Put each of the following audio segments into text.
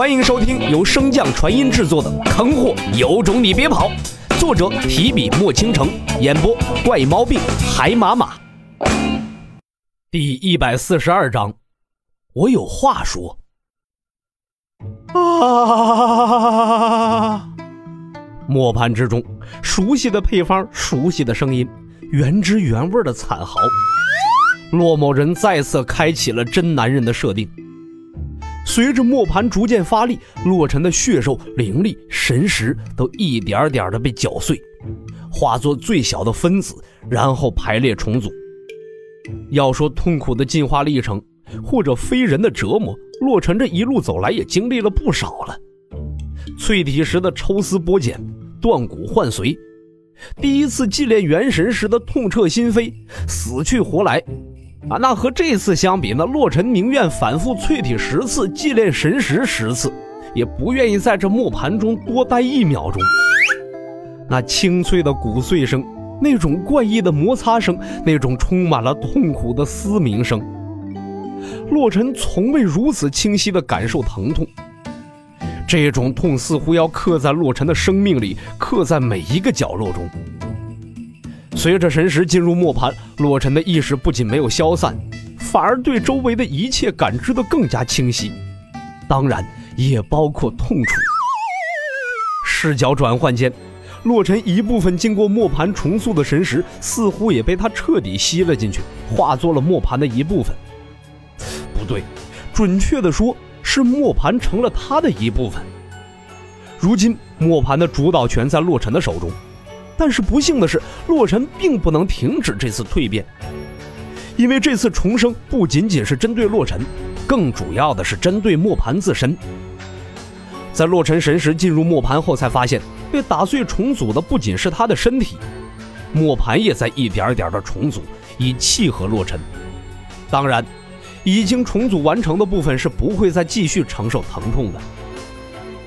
欢迎收听由升降传音制作的《坑货有种你别跑》，作者提笔墨倾城，演播怪毛病海马马。第一百四十二章，我有话说。啊！磨盘之中，熟悉的配方，熟悉的声音，原汁原味的惨嚎。骆某人再次开启了真男人的设定。随着磨盘逐渐发力，洛尘的血肉、灵力、神识都一点点的被搅碎，化作最小的分子，然后排列重组。要说痛苦的进化历程，或者非人的折磨，洛尘这一路走来也经历了不少了。淬体时的抽丝剥茧、断骨换髓，第一次祭炼元神时的痛彻心扉、死去活来。啊，那和这次相比，呢洛尘宁愿反复淬体十次，祭炼神石十次，也不愿意在这磨盘中多待一秒钟。那清脆的骨碎声，那种怪异的摩擦声，那种充满了痛苦的嘶鸣声，洛尘从未如此清晰地感受疼痛。这种痛似乎要刻在洛尘的生命里，刻在每一个角落中。随着神识进入磨盘，洛尘的意识不仅没有消散，反而对周围的一切感知得更加清晰，当然也包括痛楚。视角转换间，洛尘一部分经过磨盘重塑的神识，似乎也被他彻底吸了进去，化作了磨盘的一部分。不对，准确的说，是磨盘成了他的一部分。如今，磨盘的主导权在洛尘的手中。但是不幸的是，洛尘并不能停止这次蜕变，因为这次重生不仅仅是针对洛尘，更主要的是针对磨盘自身。在洛尘神识进入磨盘后，才发现被打碎重组的不仅是他的身体，磨盘也在一点点的重组，以契合洛尘。当然，已经重组完成的部分是不会再继续承受疼痛的。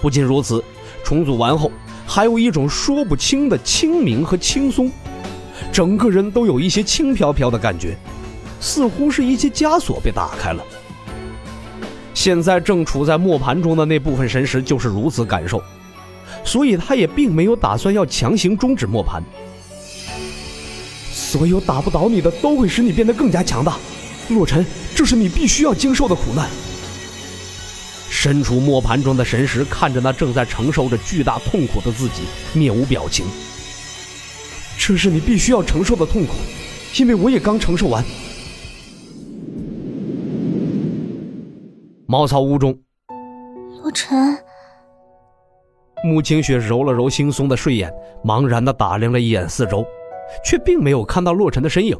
不仅如此，重组完后。还有一种说不清的清明和轻松，整个人都有一些轻飘飘的感觉，似乎是一些枷锁被打开了。现在正处在磨盘中的那部分神识就是如此感受，所以他也并没有打算要强行终止磨盘。所有打不倒你的都会使你变得更加强大，洛尘，这是你必须要经受的苦难。身处磨盘中的神石看着那正在承受着巨大痛苦的自己，面无表情。这是你必须要承受的痛苦，因为我也刚承受完。茅草屋中，洛尘。穆清雪揉了揉惺忪的睡眼，茫然的打量了一眼四周，却并没有看到洛尘的身影。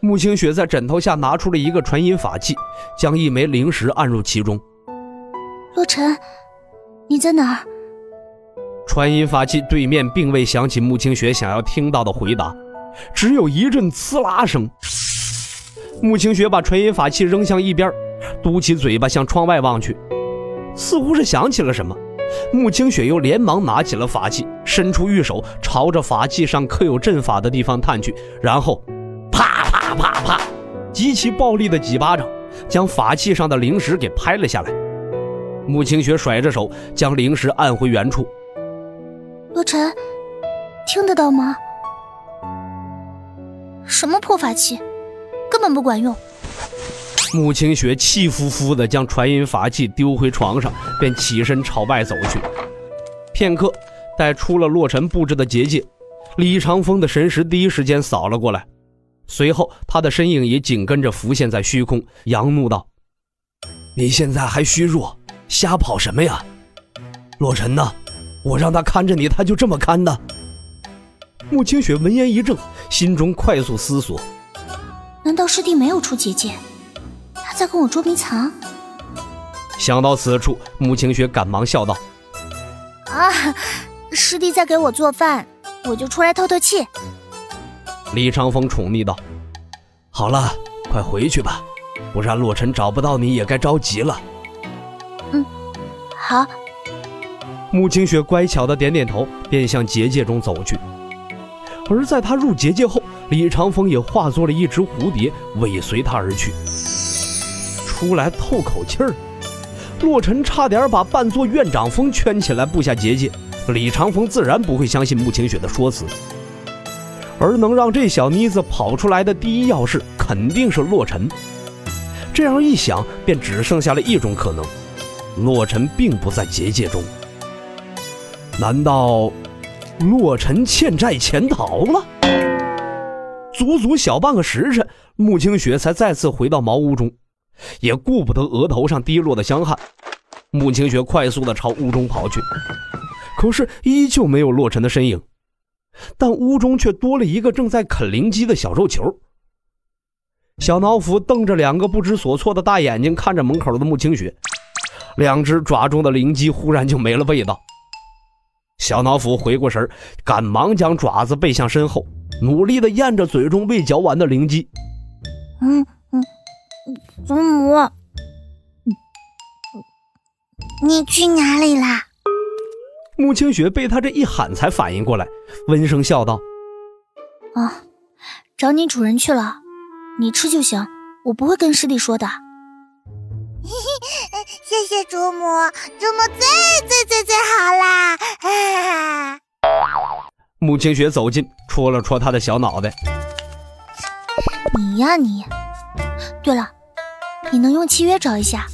穆清雪在枕头下拿出了一个传音法器，将一枚灵石按入其中。洛尘，你在哪儿？传音法器对面并未响起穆清雪想要听到的回答，只有一阵呲啦声。穆清雪把传音法器扔向一边，嘟起嘴巴向窗外望去，似乎是想起了什么。穆清雪又连忙拿起了法器，伸出玉手朝着法器上刻有阵法的地方探去，然后啪啪啪啪，极其暴力的几巴掌将法器上的灵石给拍了下来。穆清雪甩着手，将灵石按回原处。洛尘，听得到吗？什么破法器，根本不管用！穆清雪气呼呼地将传音法器丢回床上，便起身朝外走去。片刻，待出了洛尘布置的结界，李长风的神识第一时间扫了过来，随后他的身影也紧跟着浮现在虚空，扬怒道：“你现在还虚弱。”瞎跑什么呀，洛尘呢？我让他看着你，他就这么看的。穆清雪闻言一怔，心中快速思索：难道师弟没有出结界？他在跟我捉迷藏？想到此处，穆清雪赶忙笑道：“啊，师弟在给我做饭，我就出来透透气。”李长风宠溺道：“好了，快回去吧，不然洛尘找不到你也该着急了。”嗯好，穆清雪乖巧的点点头，便向结界中走去。而在他入结界后，李长风也化作了一只蝴蝶，尾随他而去。出来透口气儿，洛尘差点把半座院长峰圈起来布下结界，李长风自然不会相信穆清雪的说辞。而能让这小妮子跑出来的第一要事，肯定是洛尘。这样一想，便只剩下了一种可能：洛尘并不在结界中。难道洛尘欠债潜逃了？足足小半个时辰，穆清雪才再次回到茅屋中，也顾不得额头上滴落的香汗。穆清雪快速的朝屋中跑去，可是依旧没有洛尘的身影。但屋中却多了一个正在啃灵鸡的小肉球。小脑斧瞪着两个不知所措的大眼睛看着门口的穆清雪，两只爪中的灵鸡忽然就没了味道。小脑斧回过神赶忙将爪子背向身后，努力的咽着嘴中未嚼完的灵鸡。嗯嗯，祖母，你去哪里啦？穆清雪被他这一喊才反应过来，温声笑道：“啊，找你主人去了，你吃就行，我不会跟师弟说的。”嘿嘿，谢谢祖母，祖母最最最最好啦！哈哈。穆清雪走近，戳了戳他的小脑袋：“你呀你，对了，你能用契约找一下，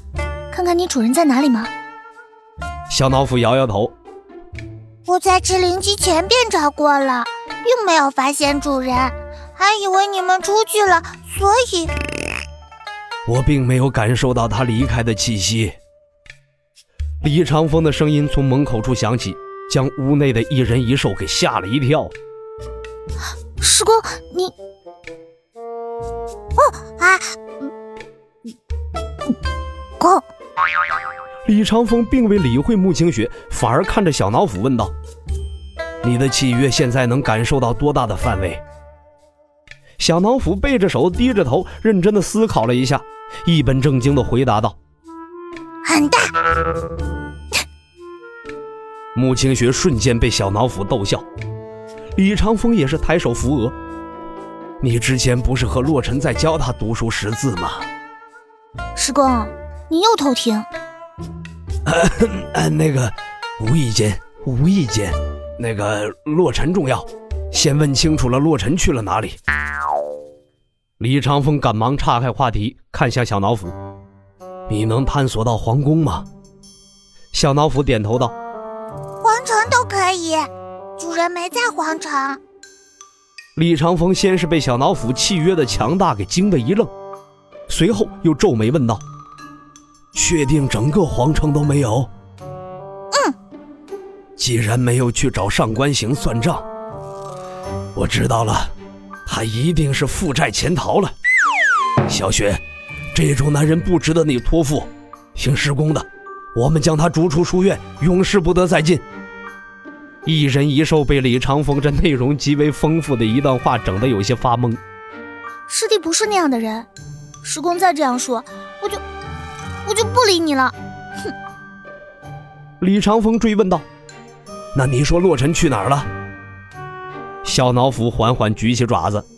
看看你主人在哪里吗？”小脑斧摇摇头。我在吃灵鸡前便找过了，并没有发现主人，还以为你们出去了，所以，我并没有感受到他离开的气息。李长风的声音从门口处响起，将屋内的一人一兽给吓了一跳。师哥，你，哦啊，公。李长风并未理会穆清雪，反而看着小脑斧问道：“你的契约现在能感受到多大的范围？”小脑斧背着手，低着头，认真的思考了一下，一本正经的回答道：“很大。”穆清雪瞬间被小脑斧逗笑，李长风也是抬手扶额：“你之前不是和洛尘在教他读书识字吗？”师公，你又偷听。呃，那个，无意间，无意间，那个洛尘重要，先问清楚了，洛尘去了哪里？李长风赶忙岔开话题，看向小脑斧：“你能探索到皇宫吗？”小脑斧点头道：“皇城都可以，主人没在皇城。”李长风先是被小脑斧契约的强大给惊得一愣，随后又皱眉问道。确定整个皇城都没有？嗯。既然没有去找上官行算账，我知道了，他一定是负债潜逃了。小雪，这种男人不值得你托付。听师公的，我们将他逐出书院，永世不得再进。一人一兽被李长风这内容极为丰富的一段话整得有些发懵。师弟不是那样的人，师公再这样说，我就。我就不理你了，哼！李长风追问道：“那你说洛尘去哪儿了？”小脑斧缓缓举起爪子：“阿公，